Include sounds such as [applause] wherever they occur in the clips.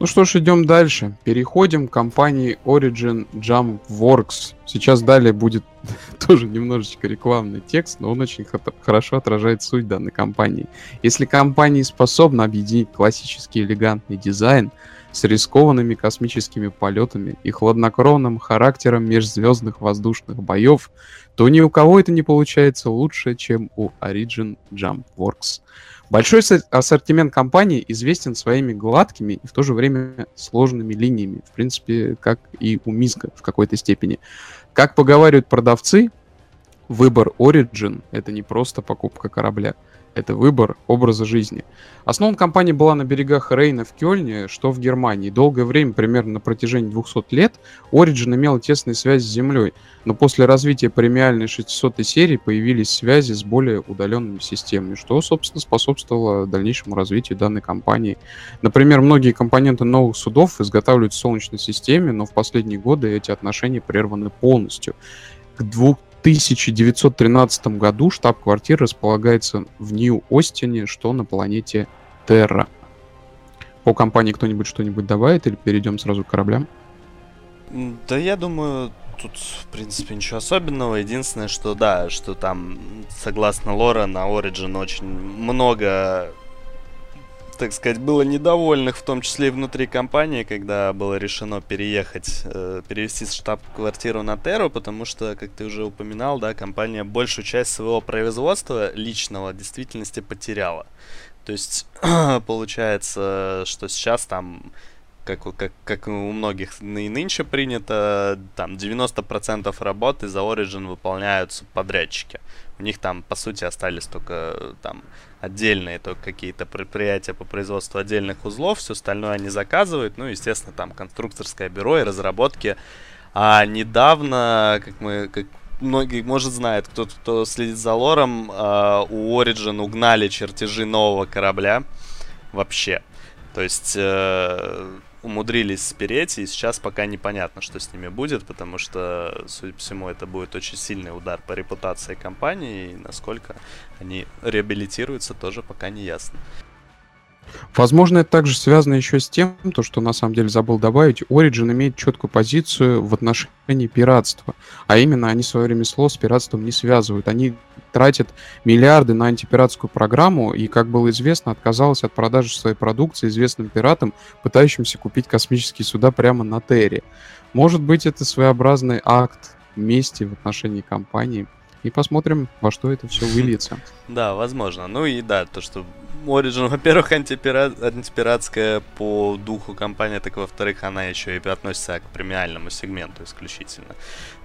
Ну что ж, идем дальше. Переходим к компании Origin Jump Works. Сейчас далее будет [laughs] тоже немножечко рекламный текст, но он очень хорошо отражает суть данной компании. Если компания способна объединить классический элегантный дизайн с рискованными космическими полетами и хладнокровным характером межзвездных воздушных боев, то ни у кого это не получается лучше, чем у Origin Jump Works. Большой ассортимент компании известен своими гладкими и в то же время сложными линиями. В принципе, как и у Мизга в какой-то степени. Как поговаривают продавцы, выбор Origin — это не просто покупка корабля — это выбор образа жизни. Основана компания была на берегах Рейна в Кёльне, что в Германии. Долгое время, примерно на протяжении 200 лет, Origin имела тесные связи с Землей, но после развития премиальной 600 серии появились связи с более удаленными системами, что, собственно, способствовало дальнейшему развитию данной компании. Например, многие компоненты новых судов изготавливают в Солнечной системе, но в последние годы эти отношения прерваны полностью. К двух 1913 году штаб-квартира располагается в Нью-Остине, что на планете Терра. По компании кто-нибудь что-нибудь добавит или перейдем сразу к кораблям? Да я думаю, тут, в принципе, ничего особенного. Единственное, что да, что там, согласно Лора, на Origin очень много так сказать, было недовольных, в том числе и внутри компании, когда было решено переехать, э, перевести штаб-квартиру на Терру, потому что, как ты уже упоминал, да, компания большую часть своего производства личного в действительности потеряла. То есть, [clears throat] получается, что сейчас там как, как, как у многих и нынче принято, там 90% работы за Origin выполняются подрядчики. У них там, по сути, остались только там отдельные только какие-то предприятия по производству отдельных узлов, все остальное они заказывают, ну, естественно, там конструкторское бюро и разработки. А недавно, как мы, как многие, может, знают, кто, кто следит за лором, э, у Origin угнали чертежи нового корабля вообще. То есть э, умудрились спереть, и сейчас пока непонятно, что с ними будет, потому что, судя по всему, это будет очень сильный удар по репутации компании, и насколько они реабилитируются, тоже пока не ясно. Возможно, это также связано еще с тем, то, что на самом деле забыл добавить, Origin имеет четкую позицию в отношении пиратства. А именно, они свое ремесло с пиратством не связывают. Они тратят миллиарды на антипиратскую программу и, как было известно, отказалась от продажи своей продукции известным пиратам, пытающимся купить космические суда прямо на Терре. Может быть, это своеобразный акт мести в отношении компании. И посмотрим, во что это все выльется. [laughs] Да, возможно. Ну и да, то, что Origin, [laughs] во-первых, антипират, антипиратская по духу компания, так во-вторых, она еще и относится к премиальному сегменту исключительно.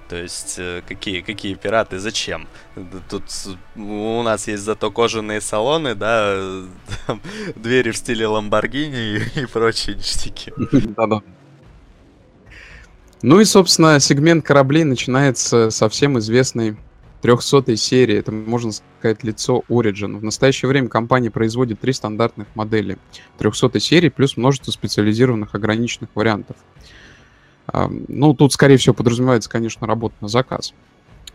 То есть, э, какие, какие пираты, зачем? Тут у нас есть зато кожаные салоны, да, [laughs] там, двери в стиле Ламборгини и, и прочие ништяки. [laughs] Да-да. Ну и, собственно, сегмент кораблей начинается со всем известной 300 серии. Это, можно сказать, лицо Origin. В настоящее время компания производит три стандартных модели 300 серии плюс множество специализированных ограниченных вариантов. Ну, тут, скорее всего, подразумевается, конечно, работа на заказ.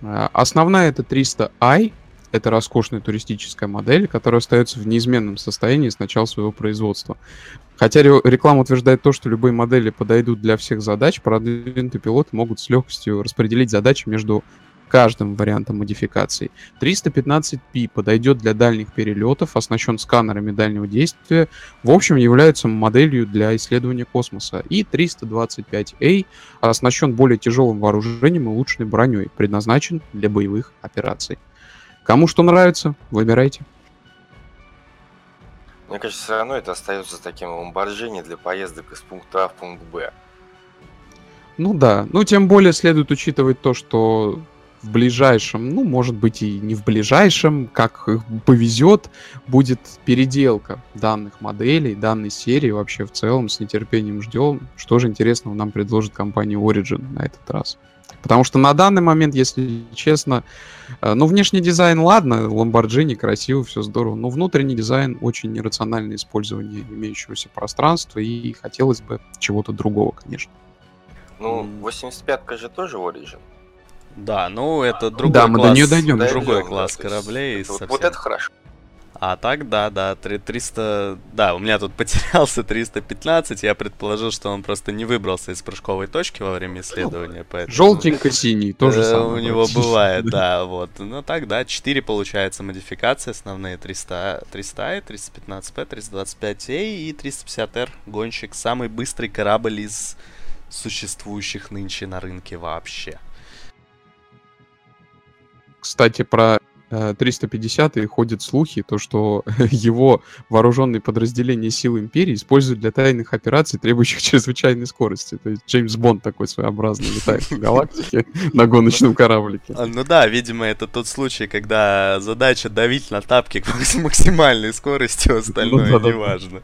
А, основная это 300i, это роскошная туристическая модель, которая остается в неизменном состоянии с начала своего производства. Хотя реклама утверждает то, что любые модели подойдут для всех задач, продвинутые пилоты могут с легкостью распределить задачи между каждым вариантом модификаций. 315p подойдет для дальних перелетов, оснащен сканерами дальнего действия, в общем является моделью для исследования космоса. И 325A оснащен более тяжелым вооружением и улучшенной броней, предназначен для боевых операций. Кому что нравится, выбирайте. Мне кажется, все равно это остается таким ламборджини для поездок из пункта А в пункт Б. Ну да, ну тем более следует учитывать то, что в ближайшем, ну, может быть и не в ближайшем, как их повезет, будет переделка данных моделей, данной серии вообще в целом. С нетерпением ждем, что же интересного нам предложит компания Origin на этот раз. Потому что на данный момент, если честно, э, ну, внешний дизайн, ладно, Lamborghini красиво, все здорово, но внутренний дизайн очень нерациональное использование имеющегося пространства, и хотелось бы чего-то другого, конечно. Ну, 85-ка же тоже Origin. Да, ну это другой да, класс. Мы до нее дойдем. Другой класс кораблей. Это, вот, вот это хорошо. А так, да, да, 300... Да, у меня тут [laughs] потерялся 315, я предположил, что он просто не выбрался из прыжковой точки во время исследования, поэтому... Желтенько-синий, тоже самое. У него бывает, [laughs] да, вот. Ну так, да, 4 получается модификации основные, 300, 300 315P, 325A и 350R, гонщик, самый быстрый корабль из существующих нынче на рынке вообще. Кстати, про э, 350 ходят слухи, то что [laughs] его вооруженные подразделения сил Империи используют для тайных операций, требующих [laughs] чрезвычайной скорости. То есть Джеймс Бонд такой своеобразный летает в галактике [laughs] на гоночном кораблике. А, Ну да, видимо, это тот случай, когда задача давить на тапки макс- максимальной остальное Ну да-да-да. не важно.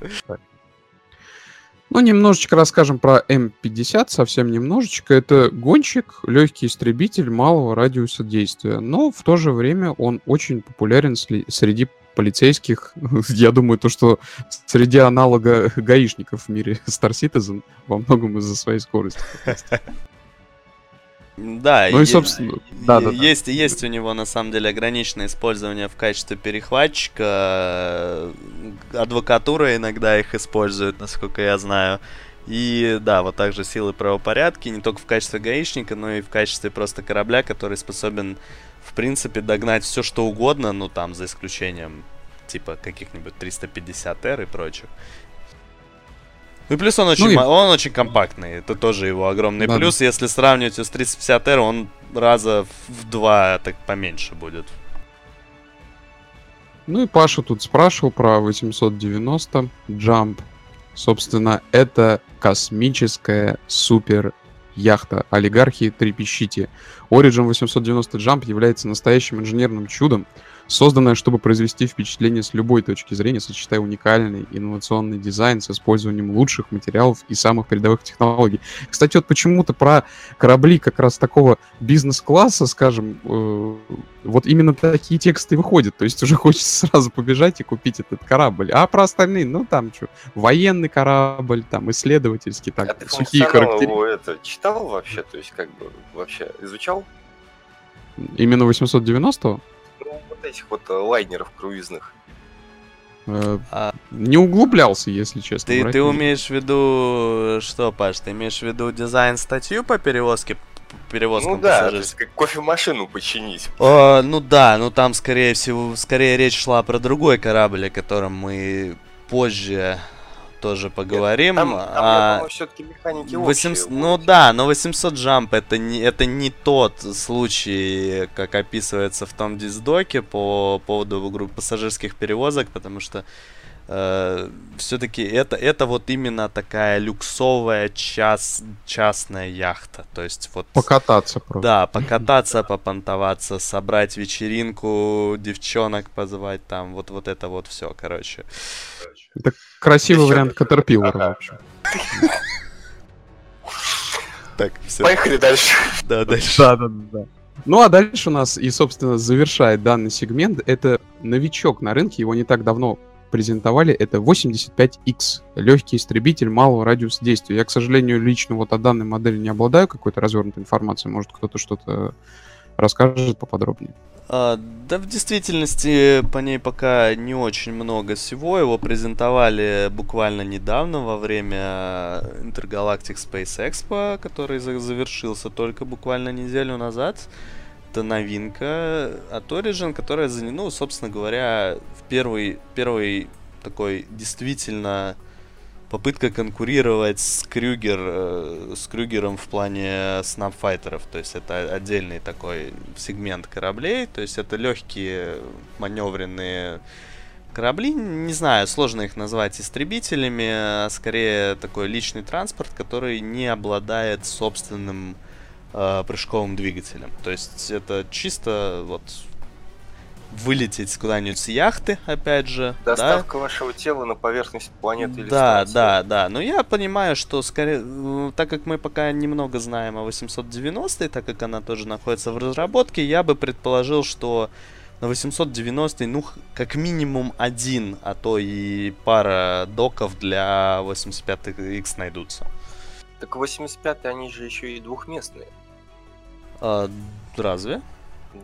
Ну, немножечко расскажем про М50, совсем немножечко. Это гонщик, легкий истребитель малого радиуса действия, но в то же время он очень популярен среди полицейских. [laughs] Я думаю, то, что среди аналога гаишников в мире Star Citizen во многом из-за своей скорости. Да, Ну и, собственно, е- да-да-да. есть, есть у него на самом деле ограниченное использование в качестве перехватчика. Адвокатура иногда их использует, насколько я знаю. И да, вот также силы правопорядки, не только в качестве гаишника, но и в качестве просто корабля, который способен, в принципе, догнать все что угодно, ну там, за исключением типа каких-нибудь 350R и прочих. Ну и плюс он очень, Ну и- он очень компактный, это тоже его огромный Да-да. плюс. Если сравнивать его с 350R, он раза в два так поменьше будет. Ну и Паша тут спрашивал про 890 Jump. Собственно, это космическая супер яхта олигархии Трепещите. Origin 890 Jump является настоящим инженерным чудом, созданная, чтобы произвести впечатление с любой точки зрения, сочетая уникальный инновационный дизайн с использованием лучших материалов и самых передовых технологий. Кстати, вот почему-то про корабли как раз такого бизнес-класса, скажем, э, вот именно такие тексты выходят. То есть уже [laughs] хочется сразу побежать и купить этот корабль. А про остальные, ну там что, военный корабль, там исследовательский, А так, ты сухие характеристики. его это читал вообще? То есть как бы вообще изучал? Именно 890 Ну, вот этих вот э, лайнеров круизных. э, А не углублялся, если честно. ты, ты умеешь в виду что, Паш? Ты имеешь в виду дизайн-статью по перевозке? Перевозкам ну да, есть как кофемашину починить. О, ну да, ну там скорее всего, скорее речь шла про другой корабль, о котором мы позже тоже поговорим. Там, там а, я все-таки механики 800 общие ну да, но 800 джамп это не, это не тот случай, как описывается в том диздоке по поводу групп пассажирских перевозок, потому что все-таки это, это вот именно такая люксовая час, частная яхта. То есть вот... Покататься просто. Да, покататься, попонтоваться, собрать вечеринку, девчонок позвать там, вот, вот это вот все, короче. Красивый Ещё- вариант Caterpillar, в общем. Так, все. Поехали дальше. Да, дальше. Да, да, да. Ну а дальше у нас и, собственно, завершает данный сегмент. Это новичок на рынке, его не так давно презентовали. Это 85X, легкий истребитель малого радиуса действия. Я, к сожалению, лично вот о данной модели не обладаю какой-то развернутой информацией. Может, кто-то что-то расскажет поподробнее. А, да, в действительности по ней пока не очень много всего. Его презентовали буквально недавно во время Intergalactic Space Expo, который за- завершился только буквально неделю назад. Это новинка от Origin, которая, ну, собственно говоря, в первый, первый такой действительно попытка конкурировать с Крюгер, э, с Крюгером в плане снапфайтеров. То есть это отдельный такой сегмент кораблей. То есть это легкие маневренные корабли. Не знаю, сложно их назвать истребителями, а скорее такой личный транспорт, который не обладает собственным э, прыжковым двигателем. То есть это чисто вот вылететь куда-нибудь с яхты, опять же. да, Доставка вашего тела на поверхность планеты или да, станции. да, да. Но я понимаю, что скорее, м, так как мы пока немного знаем о 890, так как она тоже находится в разработке, я бы предположил, что на 890, ну, как минимум один, а то и пара доков для 85X найдутся. Так 85 они же еще и двухместные. А, разве?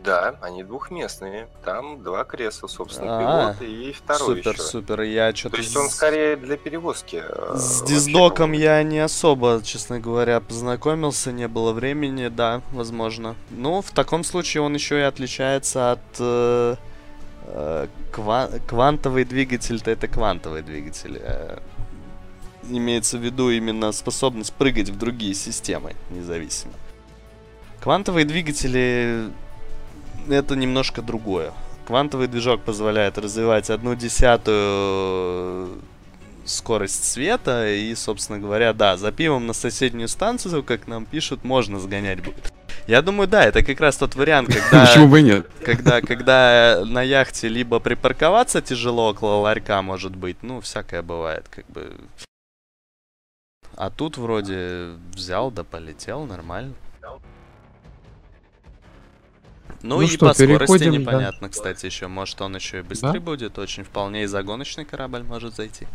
Да, они двухместные. Там два кресла, собственно, А, пилот и второй Супер, еще. супер. Я То что-то есть он скорее для перевозки. э, С диздоком я не особо, честно говоря, познакомился, не было времени, да, возможно. Ну, в таком случае он еще и отличается от э, э, ква- квантовый двигатель-то это квантовый двигатель. э, имеется в виду именно способность прыгать в другие системы независимо. Квантовые двигатели это немножко другое. Квантовый движок позволяет развивать одну десятую скорость света и, собственно говоря, да, за пивом на соседнюю станцию, как нам пишут, можно сгонять будет. Я думаю, да, это как раз тот вариант, [laughs] когда, Почему бы и нет? когда, когда на яхте либо припарковаться тяжело около ларька, может быть, ну, всякое бывает, как бы. А тут вроде взял да полетел, нормально. Ну, Ну и что, по скорости переходим, да. непонятно, кстати, еще. Может, он еще и быстрее Да? будет. Очень вполне и загоночный корабль может зайти.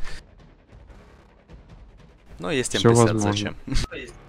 Но есть Всё М50 возможно. зачем? [laughs]